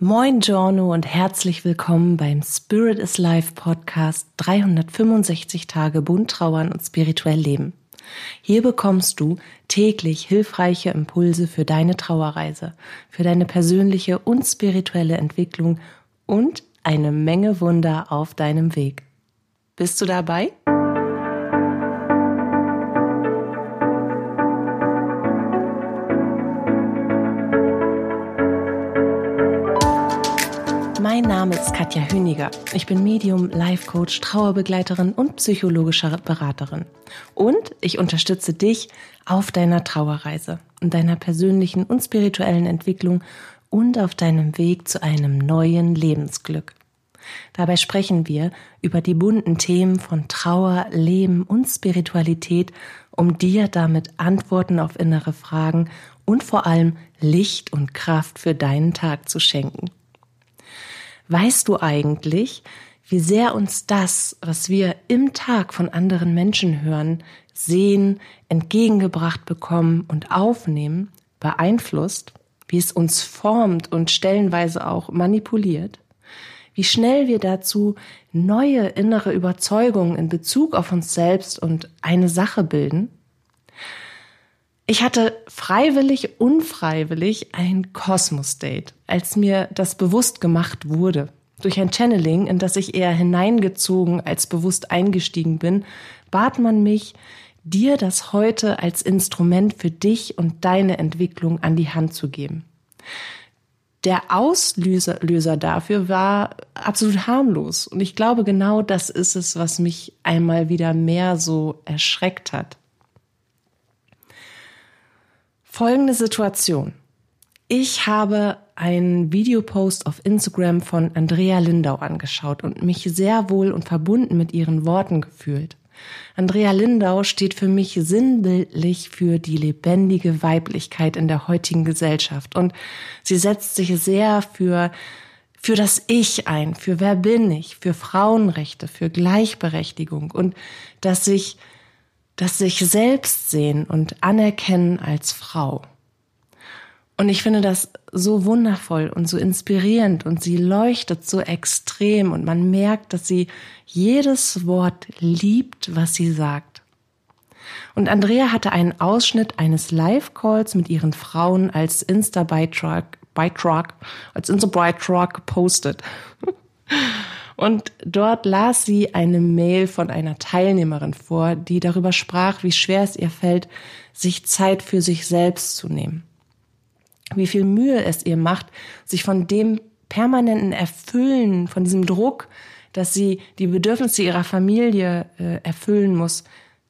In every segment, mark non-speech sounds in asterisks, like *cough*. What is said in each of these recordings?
Moin Giorno und herzlich willkommen beim Spirit is Life Podcast 365 Tage bunt trauern und spirituell leben. Hier bekommst du täglich hilfreiche Impulse für deine Trauerreise, für deine persönliche und spirituelle Entwicklung und eine Menge Wunder auf deinem Weg. Bist du dabei? Mein Name ist Katja Hüniger. Ich bin Medium, Life Coach, Trauerbegleiterin und psychologischer Beraterin. Und ich unterstütze dich auf deiner Trauerreise und deiner persönlichen und spirituellen Entwicklung und auf deinem Weg zu einem neuen Lebensglück. Dabei sprechen wir über die bunten Themen von Trauer, Leben und Spiritualität, um dir damit Antworten auf innere Fragen und vor allem Licht und Kraft für deinen Tag zu schenken. Weißt du eigentlich, wie sehr uns das, was wir im Tag von anderen Menschen hören, sehen, entgegengebracht bekommen und aufnehmen, beeinflusst, wie es uns formt und stellenweise auch manipuliert? Wie schnell wir dazu neue innere Überzeugungen in Bezug auf uns selbst und eine Sache bilden? Ich hatte freiwillig, unfreiwillig ein Kosmos-Date, als mir das bewusst gemacht wurde. Durch ein Channeling, in das ich eher hineingezogen als bewusst eingestiegen bin, bat man mich, dir das heute als Instrument für dich und deine Entwicklung an die Hand zu geben. Der Auslöser Löser dafür war absolut harmlos. Und ich glaube, genau das ist es, was mich einmal wieder mehr so erschreckt hat. Folgende Situation. Ich habe einen Videopost auf Instagram von Andrea Lindau angeschaut und mich sehr wohl und verbunden mit ihren Worten gefühlt. Andrea Lindau steht für mich sinnbildlich für die lebendige Weiblichkeit in der heutigen Gesellschaft und sie setzt sich sehr für für das Ich ein, für wer bin ich, für Frauenrechte, für Gleichberechtigung und dass sich das sich selbst sehen und anerkennen als Frau. Und ich finde das so wundervoll und so inspirierend und sie leuchtet so extrem und man merkt, dass sie jedes Wort liebt, was sie sagt. Und Andrea hatte einen Ausschnitt eines Live-Calls mit ihren Frauen als Insta-Beitrag, Beitrag, als Insta-Beitrag gepostet. Und dort las sie eine Mail von einer Teilnehmerin vor, die darüber sprach, wie schwer es ihr fällt, sich Zeit für sich selbst zu nehmen. Wie viel Mühe es ihr macht, sich von dem permanenten Erfüllen, von diesem Druck, dass sie die Bedürfnisse ihrer Familie äh, erfüllen muss,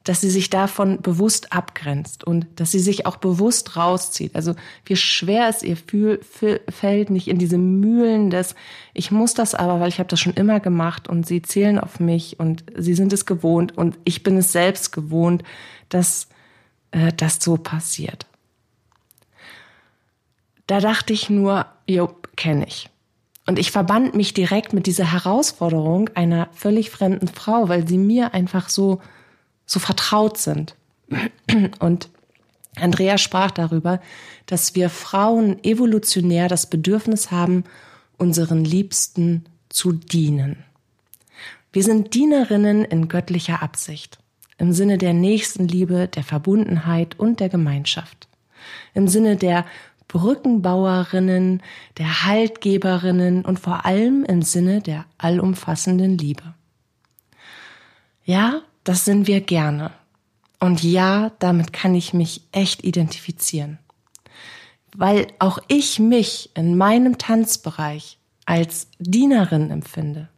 dass sie sich davon bewusst abgrenzt und dass sie sich auch bewusst rauszieht. Also wie schwer es ihr fühl, fällt, nicht in diese Mühlen des, ich muss das aber, weil ich habe das schon immer gemacht und sie zählen auf mich und sie sind es gewohnt und ich bin es selbst gewohnt, dass äh, das so passiert. Da dachte ich nur, jo, kenne ich. Und ich verband mich direkt mit dieser Herausforderung einer völlig fremden Frau, weil sie mir einfach so so vertraut sind. Und Andrea sprach darüber, dass wir Frauen evolutionär das Bedürfnis haben, unseren Liebsten zu dienen. Wir sind Dienerinnen in göttlicher Absicht, im Sinne der Nächstenliebe, der Verbundenheit und der Gemeinschaft, im Sinne der Brückenbauerinnen, der Haltgeberinnen und vor allem im Sinne der allumfassenden Liebe. Ja, das sind wir gerne. Und ja, damit kann ich mich echt identifizieren. Weil auch ich mich in meinem Tanzbereich als Dienerin empfinde.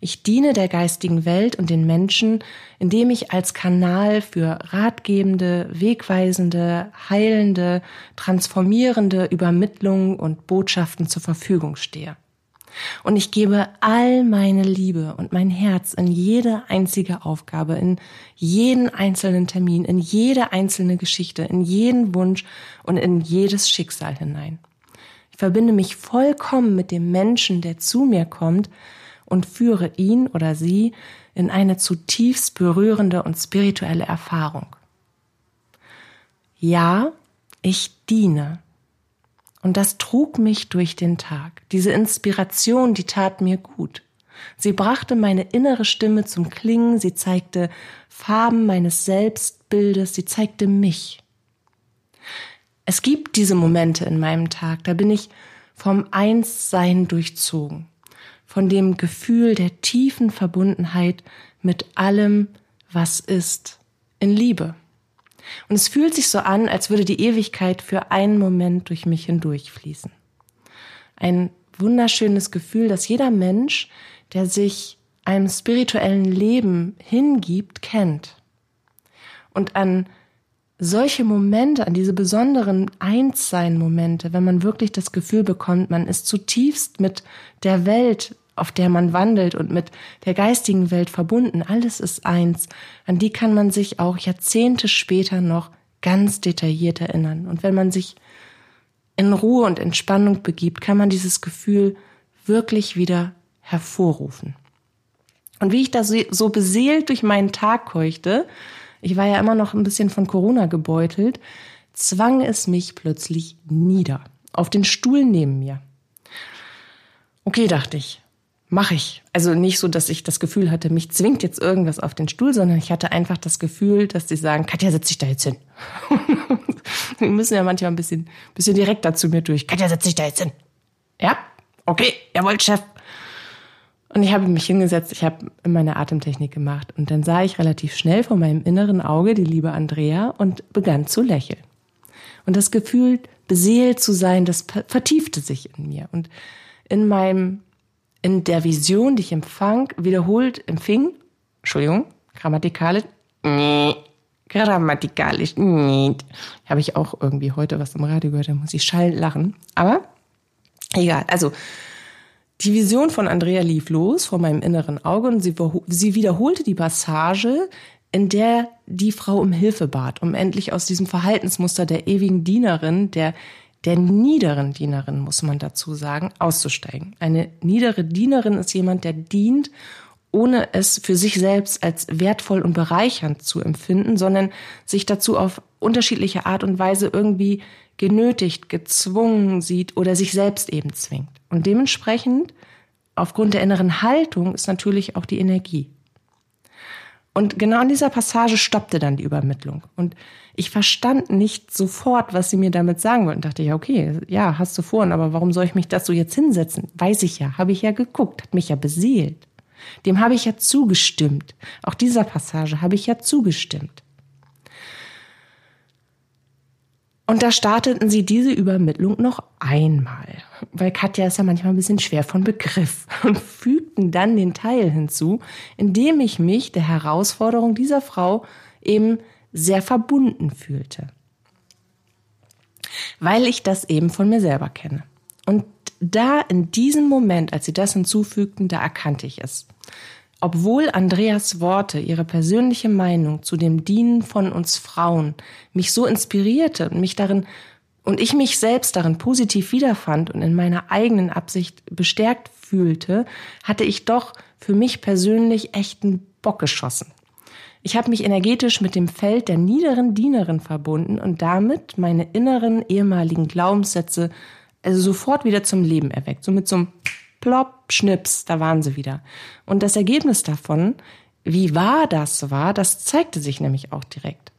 Ich diene der geistigen Welt und den Menschen, indem ich als Kanal für ratgebende, wegweisende, heilende, transformierende Übermittlungen und Botschaften zur Verfügung stehe. Und ich gebe all meine Liebe und mein Herz in jede einzige Aufgabe, in jeden einzelnen Termin, in jede einzelne Geschichte, in jeden Wunsch und in jedes Schicksal hinein. Ich verbinde mich vollkommen mit dem Menschen, der zu mir kommt und führe ihn oder sie in eine zutiefst berührende und spirituelle Erfahrung. Ja, ich diene Und das trug mich durch den Tag. Diese Inspiration, die tat mir gut. Sie brachte meine innere Stimme zum Klingen, sie zeigte Farben meines Selbstbildes, sie zeigte mich. Es gibt diese Momente in meinem Tag, da bin ich vom Einssein durchzogen, von dem Gefühl der tiefen Verbundenheit mit allem, was ist, in Liebe. Und es fühlt sich so an, als würde die Ewigkeit für einen Moment durch mich hindurchfließen. Ein wunderschönes Gefühl, das jeder Mensch, der sich einem spirituellen Leben hingibt, kennt. Und an solche Momente, an diese besonderen Einssein-Momente, wenn man wirklich das Gefühl bekommt, man ist zutiefst mit der Welt, auf der man wandelt und mit der geistigen Welt verbunden, alles ist eins, an die kann man sich auch Jahrzehnte später noch ganz detailliert erinnern. Und wenn man sich in Ruhe und Entspannung begibt, kann man dieses Gefühl wirklich wieder hervorrufen. Und wie ich da so beseelt durch meinen Tag keuchte, ich war ja immer noch ein bisschen von Corona gebeutelt, zwang es mich plötzlich nieder, auf den Stuhl neben mir. Okay, dachte ich, mache ich. Also nicht so, dass ich das Gefühl hatte, mich zwingt jetzt irgendwas auf den Stuhl, sondern ich hatte einfach das Gefühl, dass sie sagen, Katja, setz dich da jetzt hin. *laughs* die müssen ja manchmal ein bisschen, bisschen direkter zu mir durch. Katja, setz dich da jetzt hin. Ja? Okay, jawohl, Chef. Und ich habe mich hingesetzt, ich habe meine Atemtechnik gemacht und dann sah ich relativ schnell vor meinem inneren Auge die liebe Andrea und begann zu lächeln. Und das Gefühl, beseelt zu sein, das vertiefte sich in mir. Und in meinem, in der Vision, die ich empfang, wiederholt empfing, Entschuldigung, grammatikalisch, nee, grammatikalisch, nee, habe ich auch irgendwie heute was im Radio gehört, da muss ich schallend lachen. Aber egal, also die Vision von Andrea lief los vor meinem inneren Auge und sie, sie wiederholte die Passage, in der die Frau um Hilfe bat, um endlich aus diesem Verhaltensmuster der ewigen Dienerin, der der niederen Dienerin, muss man dazu sagen, auszusteigen. Eine niedere Dienerin ist jemand, der dient, ohne es für sich selbst als wertvoll und bereichernd zu empfinden, sondern sich dazu auf unterschiedliche Art und Weise irgendwie genötigt, gezwungen sieht oder sich selbst eben zwingt. Und dementsprechend, aufgrund der inneren Haltung, ist natürlich auch die Energie. Und genau in dieser Passage stoppte dann die Übermittlung. Und ich verstand nicht sofort, was sie mir damit sagen wollten. Dachte ja, okay, ja, hast du vorhin, aber warum soll ich mich dazu jetzt hinsetzen? Weiß ich ja, habe ich ja geguckt, hat mich ja beseelt. Dem habe ich ja zugestimmt. Auch dieser Passage habe ich ja zugestimmt. Und da starteten sie diese Übermittlung noch einmal, weil Katja ist ja manchmal ein bisschen schwer von Begriff *laughs* und fügten dann den Teil hinzu, indem ich mich der Herausforderung dieser Frau eben sehr verbunden fühlte. Weil ich das eben von mir selber kenne. Und da in diesem Moment, als sie das hinzufügten, da erkannte ich es. Obwohl Andreas Worte, ihre persönliche Meinung zu dem Dienen von uns Frauen mich so inspirierte und mich darin und ich mich selbst darin positiv wiederfand und in meiner eigenen Absicht bestärkt fühlte, hatte ich doch für mich persönlich echten Bock geschossen. Ich habe mich energetisch mit dem Feld der niederen Dienerin verbunden und damit meine inneren ehemaligen Glaubenssätze also sofort wieder zum Leben erweckt. So mit so einem plopp, schnips, da waren sie wieder. Und das Ergebnis davon, wie wahr das war, das zeigte sich nämlich auch direkt.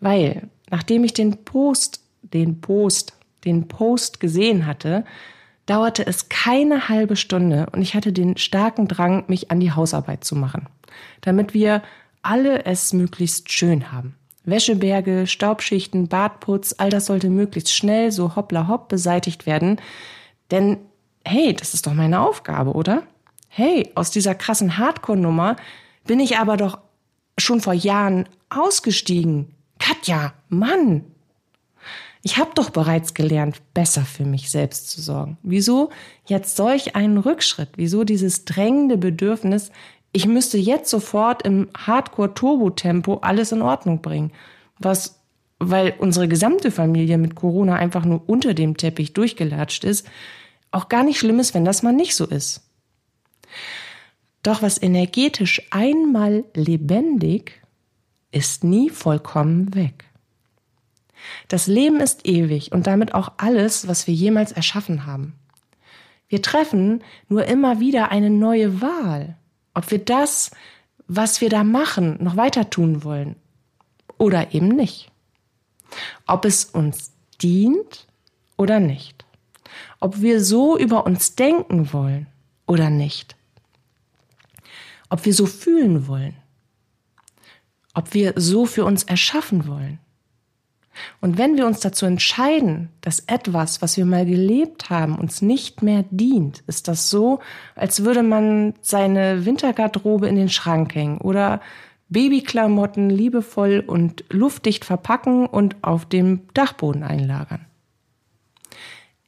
Weil, nachdem ich den Post, den Post, den Post gesehen hatte, dauerte es keine halbe Stunde und ich hatte den starken Drang, mich an die Hausarbeit zu machen, damit wir alle es möglichst schön haben. Wäscheberge, Staubschichten, Badputz, all das sollte möglichst schnell so hoppla hopp beseitigt werden, denn hey, das ist doch meine Aufgabe, oder? Hey, aus dieser krassen Hardcore-Nummer bin ich aber doch schon vor Jahren ausgestiegen. Katja, Mann! Ich habe doch bereits gelernt, besser für mich selbst zu sorgen. Wieso jetzt solch einen Rückschritt? Wieso dieses drängende Bedürfnis, ich müsste jetzt sofort im Hardcore-Turbo-Tempo alles in Ordnung bringen? Was, weil unsere gesamte Familie mit Corona einfach nur unter dem Teppich durchgelatscht ist, auch gar nicht schlimm ist, wenn das mal nicht so ist. Doch was energetisch einmal lebendig ist nie vollkommen weg. Das Leben ist ewig und damit auch alles, was wir jemals erschaffen haben. Wir treffen nur immer wieder eine neue Wahl, ob wir das, was wir da machen, noch weiter tun wollen oder eben nicht. Ob es uns dient oder nicht. Ob wir so über uns denken wollen oder nicht. Ob wir so fühlen wollen. Ob wir so für uns erschaffen wollen. Und wenn wir uns dazu entscheiden, dass etwas, was wir mal gelebt haben, uns nicht mehr dient, ist das so, als würde man seine Wintergarderobe in den Schrank hängen oder Babyklamotten liebevoll und luftdicht verpacken und auf dem Dachboden einlagern.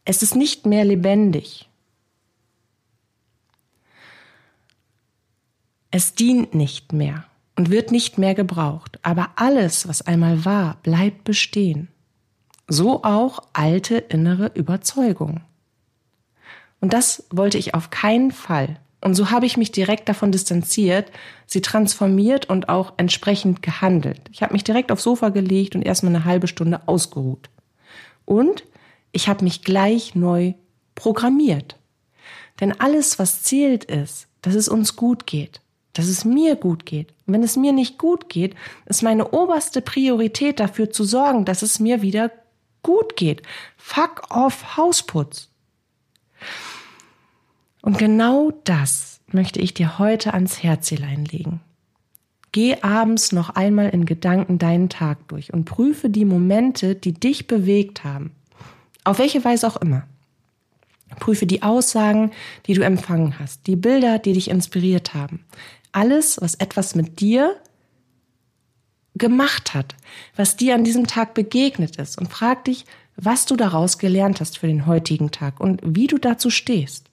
Es ist nicht mehr lebendig. Es dient nicht mehr und wird nicht mehr gebraucht, aber alles, was einmal war, bleibt bestehen. So auch alte innere Überzeugungen. Und das wollte ich auf keinen Fall. Und so habe ich mich direkt davon distanziert, sie transformiert und auch entsprechend gehandelt. Ich habe mich direkt aufs Sofa gelegt und erstmal eine halbe Stunde ausgeruht. Und ich habe mich gleich neu programmiert. Denn alles, was zählt, ist, dass es uns gut geht dass es mir gut geht. Und wenn es mir nicht gut geht, ist meine oberste Priorität dafür zu sorgen, dass es mir wieder gut geht. Fuck off Hausputz. Und genau das möchte ich dir heute ans Herzelein legen. Geh abends noch einmal in Gedanken deinen Tag durch und prüfe die Momente, die dich bewegt haben. Auf welche Weise auch immer. Prüfe die Aussagen, die du empfangen hast, die Bilder, die dich inspiriert haben alles, was etwas mit dir gemacht hat, was dir an diesem Tag begegnet ist und frag dich, was du daraus gelernt hast für den heutigen Tag und wie du dazu stehst.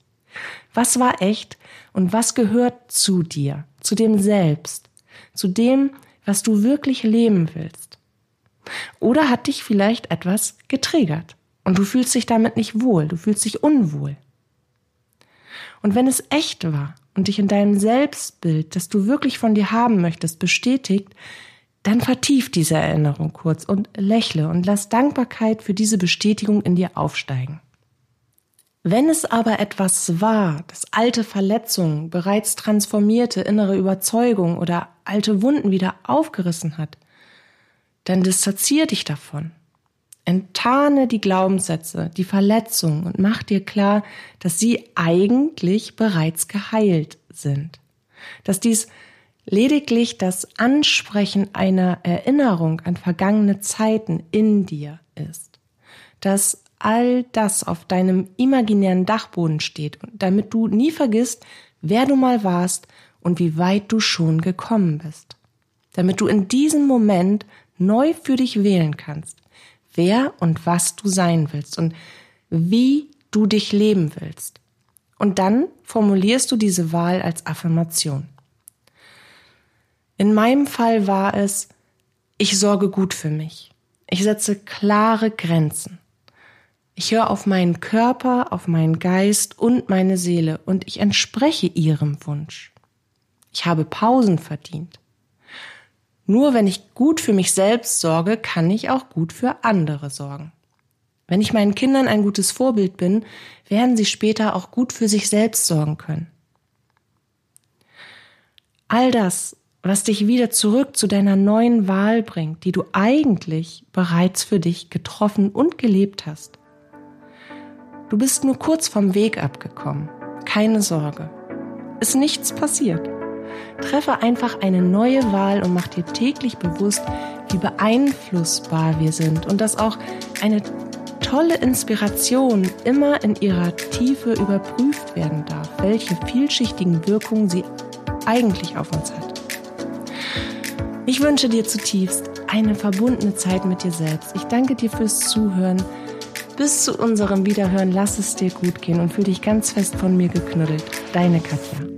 Was war echt und was gehört zu dir, zu dem Selbst, zu dem, was du wirklich leben willst? Oder hat dich vielleicht etwas getriggert und du fühlst dich damit nicht wohl, du fühlst dich unwohl? Und wenn es echt war und dich in deinem Selbstbild, das du wirklich von dir haben möchtest, bestätigt, dann vertief diese Erinnerung kurz und lächle und lass Dankbarkeit für diese Bestätigung in dir aufsteigen. Wenn es aber etwas war, das alte Verletzungen, bereits transformierte innere Überzeugung oder alte Wunden wieder aufgerissen hat, dann distanzier dich davon. Enttarne die Glaubenssätze, die Verletzungen und mach dir klar, dass sie eigentlich bereits geheilt sind. Dass dies lediglich das Ansprechen einer Erinnerung an vergangene Zeiten in dir ist. Dass all das auf deinem imaginären Dachboden steht, damit du nie vergisst, wer du mal warst und wie weit du schon gekommen bist. Damit du in diesem Moment neu für dich wählen kannst wer und was du sein willst und wie du dich leben willst. Und dann formulierst du diese Wahl als Affirmation. In meinem Fall war es, ich sorge gut für mich. Ich setze klare Grenzen. Ich höre auf meinen Körper, auf meinen Geist und meine Seele und ich entspreche ihrem Wunsch. Ich habe Pausen verdient. Nur wenn ich gut für mich selbst sorge, kann ich auch gut für andere sorgen. Wenn ich meinen Kindern ein gutes Vorbild bin, werden sie später auch gut für sich selbst sorgen können. All das, was dich wieder zurück zu deiner neuen Wahl bringt, die du eigentlich bereits für dich getroffen und gelebt hast. Du bist nur kurz vom Weg abgekommen. Keine Sorge. Ist nichts passiert. Treffe einfach eine neue Wahl und mach dir täglich bewusst, wie beeinflussbar wir sind und dass auch eine tolle Inspiration immer in ihrer Tiefe überprüft werden darf, welche vielschichtigen Wirkungen sie eigentlich auf uns hat. Ich wünsche dir zutiefst eine verbundene Zeit mit dir selbst. Ich danke dir fürs Zuhören. Bis zu unserem Wiederhören, lass es dir gut gehen und fühl dich ganz fest von mir geknuddelt. Deine Katja.